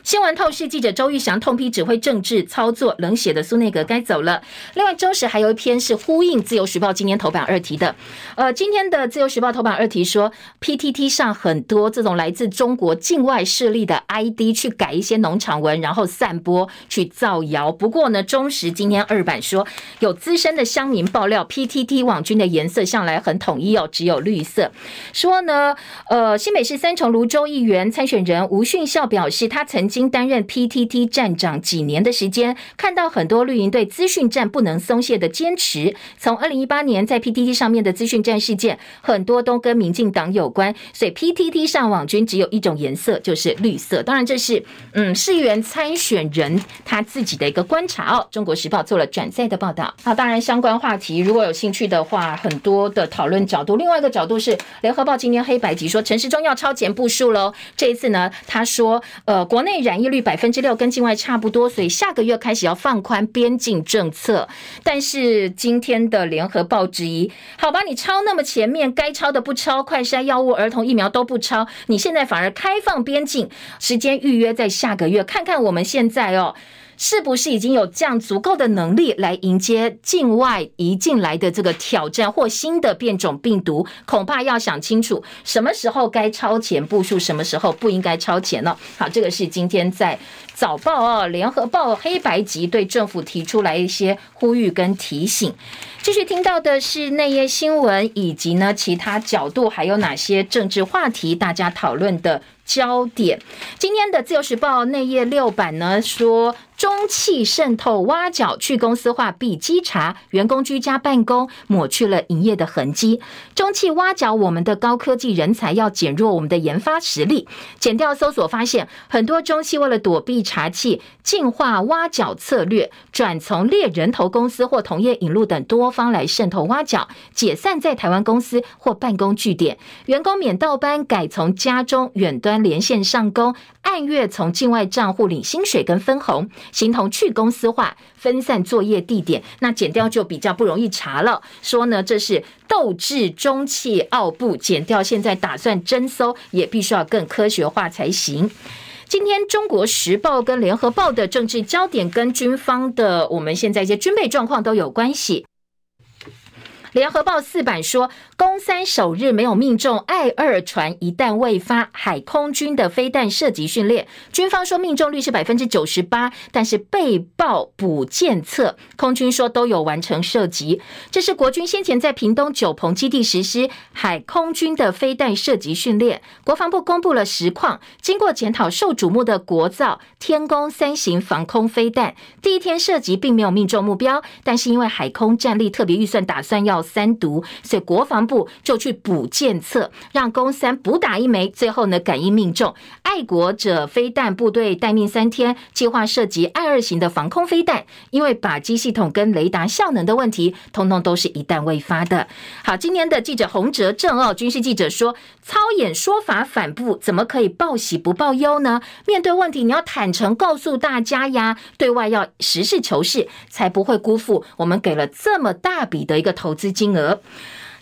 新闻透视记者周玉祥痛批指挥政治操作冷血的苏内阁该走了。另外，周时还有一篇是呼应自由时报今天头版二题的。呃，今天的自由时报头版二题说，PTT 上很多这种来自中国境外势力的 ID 去改一些农场文，然后散播去造谣。不过呢，中时今天二版说，有资深的乡民爆料，PTT 网军的颜色向来很统一哦，只有绿色。说呢，呃，新北市三重芦洲议员参选人吴训孝表示，他曾。经担任 PTT 站长几年的时间，看到很多绿营对资讯站不能松懈的坚持。从二零一八年在 PTT 上面的资讯战事件，很多都跟民进党有关，所以 PTT 上网军只有一种颜色，就是绿色。当然，这是嗯市议员参选人他自己的一个观察哦。中国时报做了转载的报道。好，当然相关话题如果有兴趣的话，很多的讨论角度。另外一个角度是联合报今天黑白集说，陈时中要超前部署喽。这一次呢，他说呃国内。染疫率百分之六，跟境外差不多，所以下个月开始要放宽边境政策。但是今天的联合报质疑，好吧，你抄那么前面，该抄的不抄，快筛药物、儿童疫苗都不抄，你现在反而开放边境，时间预约在下个月，看看我们现在哦。是不是已经有这样足够的能力来迎接境外移进来的这个挑战或新的变种病毒？恐怕要想清楚什么时候该超前部署，什么时候不应该超前了。好，这个是今天在早报哦，联合报黑白集对政府提出来一些呼吁跟提醒。继续听到的是内页新闻，以及呢其他角度还有哪些政治话题，大家讨论的焦点。今天的自由时报内页六版呢说。中企渗透挖角去公司化，必稽查员工居家办公，抹去了营业的痕迹。中企挖角我们的高科技人才，要减弱我们的研发实力。减掉搜索发现，很多中企为了躲避查缉，进化挖角策略，转从猎人头公司或同业引路等多方来渗透挖角，解散在台湾公司或办公据点，员工免倒班，改从家中远端连线上工，按月从境外账户领薪水跟分红。形同去公司化，分散作业地点，那减掉就比较不容易查了。说呢，这是斗志中气傲布，检调现在打算征搜，也必须要更科学化才行。今天中国时报跟联合报的政治焦点跟军方的我们现在一些军备状况都有关系。联合报四版说，攻三首日没有命中爱二船，一弹未发。海空军的飞弹射击训练，军方说命中率是百分之九十八，但是被曝补舰测，空军说都有完成射击。这是国军先前在屏东九鹏基地实施海空军的飞弹射击训练。国防部公布了实况，经过检讨，受瞩目的国造天弓三型防空飞弹，第一天射击并没有命中目标，但是因为海空战力特别预算打算要。三毒，所以国防部就去补建测，让弓三补打一枚，最后呢感应命中。爱国者飞弹部队待命三天，计划涉及爱二型的防空飞弹，因为靶机系统跟雷达效能的问题，通通都是一弹未发的。好，今年的记者洪哲正哦，军事记者说，操演说法反复，怎么可以报喜不报忧呢？面对问题，你要坦诚告诉大家呀，对外要实事求是，才不会辜负我们给了这么大笔的一个投资金额。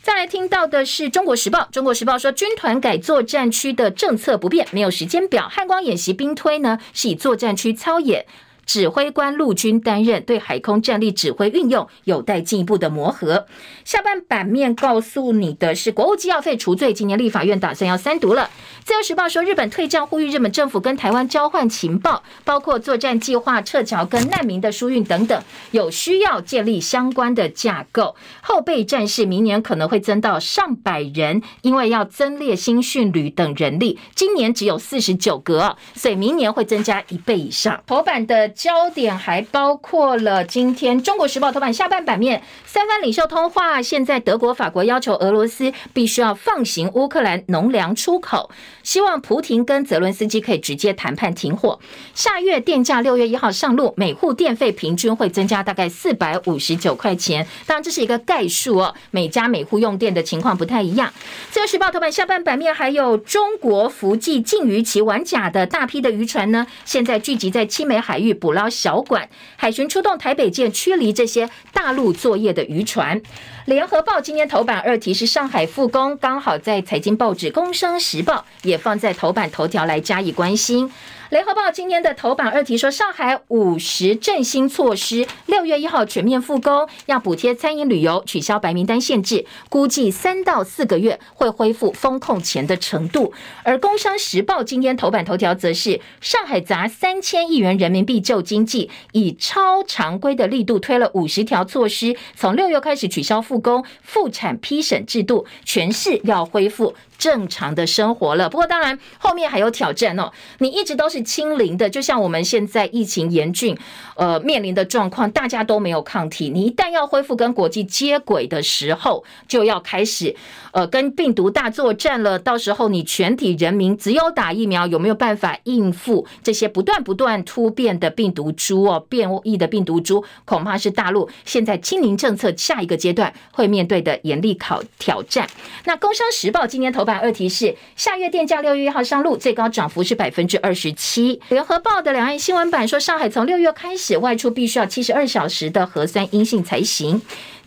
再来听到的是《中国时报》，《中国时报》说军团改作战区的政策不变，没有时间表。汉光演习兵推呢，是以作战区操演。指挥官陆军担任，对海空战力指挥运用有待进一步的磨合。下半版面告诉你的是，国务机要费除罪，今年立法院打算要三读了。自由时报说，日本退将呼吁日本政府跟台湾交换情报，包括作战计划、撤侨跟难民的输运等等，有需要建立相关的架构。后备战士明年可能会增到上百人，因为要增列新训旅等人力，今年只有四十九个，所以明年会增加一倍以上。头版的。焦点还包括了今天《中国时报》头版下半版面，三番领袖通话。现在德国、法国要求俄罗斯必须要放行乌克兰农粮出口，希望普廷跟泽伦斯基可以直接谈判停火。下月电价六月一号上路，每户电费平均会增加大概四百五十九块钱。当然这是一个概述哦，每家每户用电的情况不太一样。《自由时报》头版下半版面还有中国福记禁渔期晚甲的大批的渔船呢，现在聚集在七美海域捕。捞小管，海巡出动台北舰驱离这些大陆作业的渔船。联合报今天头版二题是上海复工，刚好在财经报纸《工商时报》也放在头版头条来加以关心。雷合报今天的头版二题说，上海五十振兴措施六月一号全面复工，要补贴餐饮旅游，取消白名单限制，估计三到四个月会恢复封控前的程度。而工商时报今天头版头条则是上海砸三千亿元人民币救经济，以超常规的力度推了五十条措施，从六月开始取消复工、复产批审制度，全市要恢复。正常的生活了，不过当然后面还有挑战哦。你一直都是清零的，就像我们现在疫情严峻，呃，面临的状况，大家都没有抗体。你一旦要恢复跟国际接轨的时候，就要开始呃跟病毒大作战了。到时候你全体人民只有打疫苗，有没有办法应付这些不断不断突变的病毒株哦？变异的病毒株，恐怕是大陆现在清零政策下一个阶段会面对的严厉考挑战。那《工商时报》今天头版。二提示下月电价六月一号上路，最高涨幅是百分之二十七。联合报的两岸新闻版说，上海从六月开始外出必须要七十二小时的核酸阴性才行。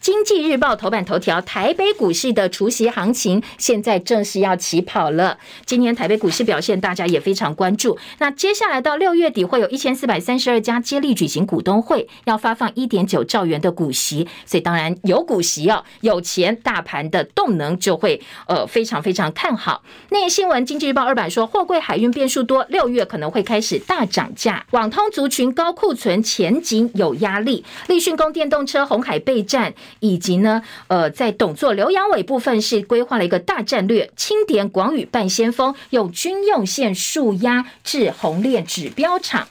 经济日报头版头条：台北股市的除夕行情现在正式要起跑了。今年台北股市表现，大家也非常关注。那接下来到六月底，会有一千四百三十二家接力举行股东会，要发放一点九兆元的股息。所以当然有股息哦，有钱，大盘的动能就会呃非常非常看好。那新闻，经济日报二版说，货柜海运变数多，六月可能会开始大涨价。网通族群高库存，前景有压力。立讯供电动车，红海备战。以及呢，呃，在董座刘阳伟部分是规划了一个大战略，清点广宇半先锋，用军用线束压制红链指标厂。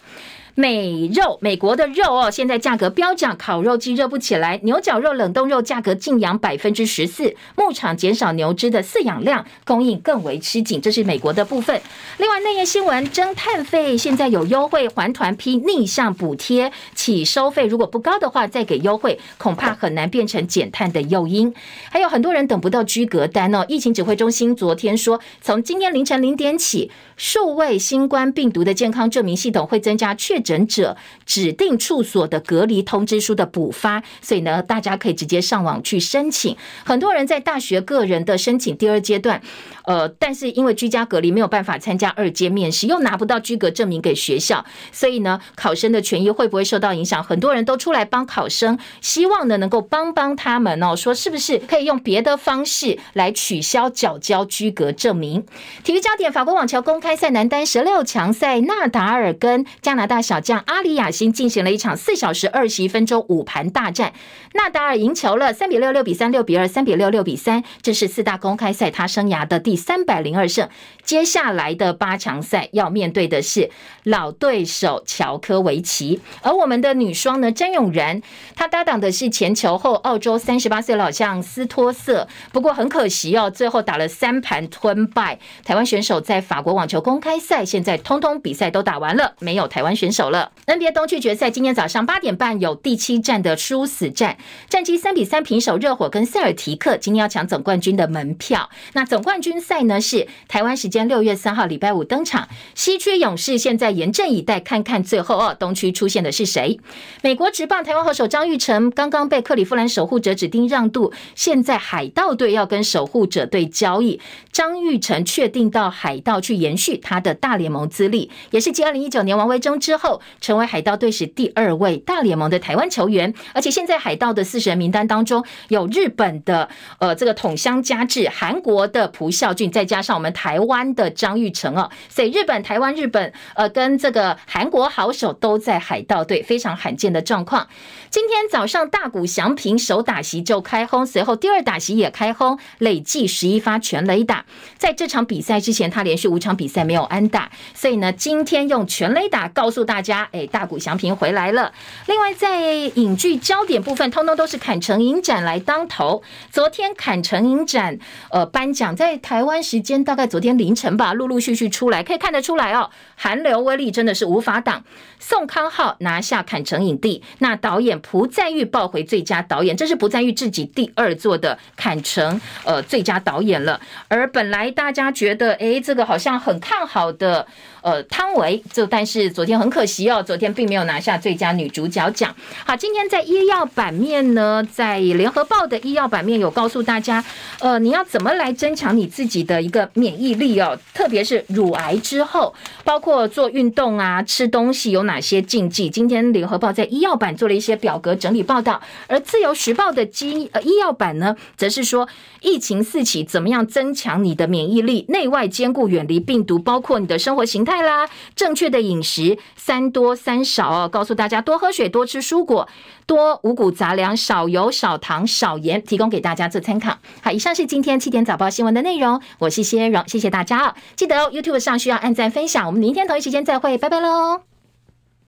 美肉，美国的肉哦，现在价格飙涨，烤肉机热不起来，牛绞肉、冷冻肉价格劲扬百分之十四，牧场减少牛只的饲养量，供应更为吃紧，这是美国的部分。另外，内页新闻，征碳费现在有优惠，环团批逆向补贴，起收费如果不高的话，再给优惠，恐怕很难变成减碳的诱因。还有很多人等不到居格单哦，疫情指挥中心昨天说，从今天凌晨零点起，数位新冠病毒的健康证明系统会增加确诊者指定处所的隔离通知书的补发，所以呢，大家可以直接上网去申请。很多人在大学个人的申请第二阶段，呃，但是因为居家隔离没有办法参加二阶面试，又拿不到居格证明给学校，所以呢，考生的权益会不会受到影响？很多人都出来帮考生，希望呢能够帮帮他们哦，说是不是可以用别的方式来取消缴交居格证明？体育焦点：法国网球公开赛男单十六强赛，纳达尔跟加拿大小。小将阿里亚辛进行了一场四小时二十一分钟五盘大战，纳达尔赢球了，三比六、六比三、六比二、三比六、六比三，这是四大公开赛他生涯的第三百零二胜。接下来的八强赛要面对的是老对手乔科维奇，而我们的女双呢，詹永然，她搭档的是前球后澳洲三十八岁老将斯托瑟，不过很可惜哦，最后打了三盘吞败。台湾选手在法国网球公开赛现在通通比赛都打完了，没有台湾选手。手了。NBA 东区决赛今天早上八点半有第七战的殊死战，战绩三比三平手，热火跟塞尔提克今天要抢总冠军的门票。那总冠军赛呢是台湾时间六月三号礼拜五登场。西区勇士现在严阵以待，看看最后哦东区出现的是谁？美国职棒台湾好手张玉成刚刚被克里夫兰守护者指定让渡，现在海盗队要跟守护者队交易，张玉成确定到海盗去延续他的大联盟资历，也是继二零一九年王维中之后，成为海盗队史第二位大联盟的台湾球员。而且现在海盗的四十人名单当中有日本的呃这个筒乡佳志，韩国的朴孝俊，再加上我们台湾的张玉成哦，所以日本、台湾、日本呃跟这个韩国好手都在海盗队，非常罕见的状况。今天早上大谷翔平首打席就开轰，随后第二打席也开轰，累计十一发全雷打。在这场比赛之前，他连续五场比赛没有安打，所以呢，今天用全雷打告诉大家，哎，大谷祥平回来了。另外，在影剧焦点部分，通通都是坎城影展来当头。昨天坎城影展呃颁奖，在台湾时间大概昨天凌晨吧，陆陆续续出来，可以看得出来哦，韩流威力真的是无法挡。宋康昊拿下坎城影帝，那导演。朴赞玉抱回最佳导演，这是朴赞玉自己第二座的坎城呃最佳导演了。而本来大家觉得，哎，这个好像很看好的。呃，汤唯就但是昨天很可惜哦，昨天并没有拿下最佳女主角奖。好，今天在医药版面呢，在联合报的医药版面有告诉大家，呃，你要怎么来增强你自己的一个免疫力哦，特别是乳癌之后，包括做运动啊、吃东西有哪些禁忌。今天联合报在医药版做了一些表格整理报道，而自由时报的基呃医药版呢，则是说疫情四起，怎么样增强你的免疫力，内外兼顾，远离病毒，包括你的生活形态态。啦，正确的饮食，三多三少哦，告诉大家多喝水，多吃蔬果，多五谷杂粮，少油少糖少盐，提供给大家做参考。好，以上是今天七点早报新闻的内容，我是谢荣，谢谢大家哦，记得哦，YouTube 上需要按赞分享，我们明天同一时间再会，拜拜喽。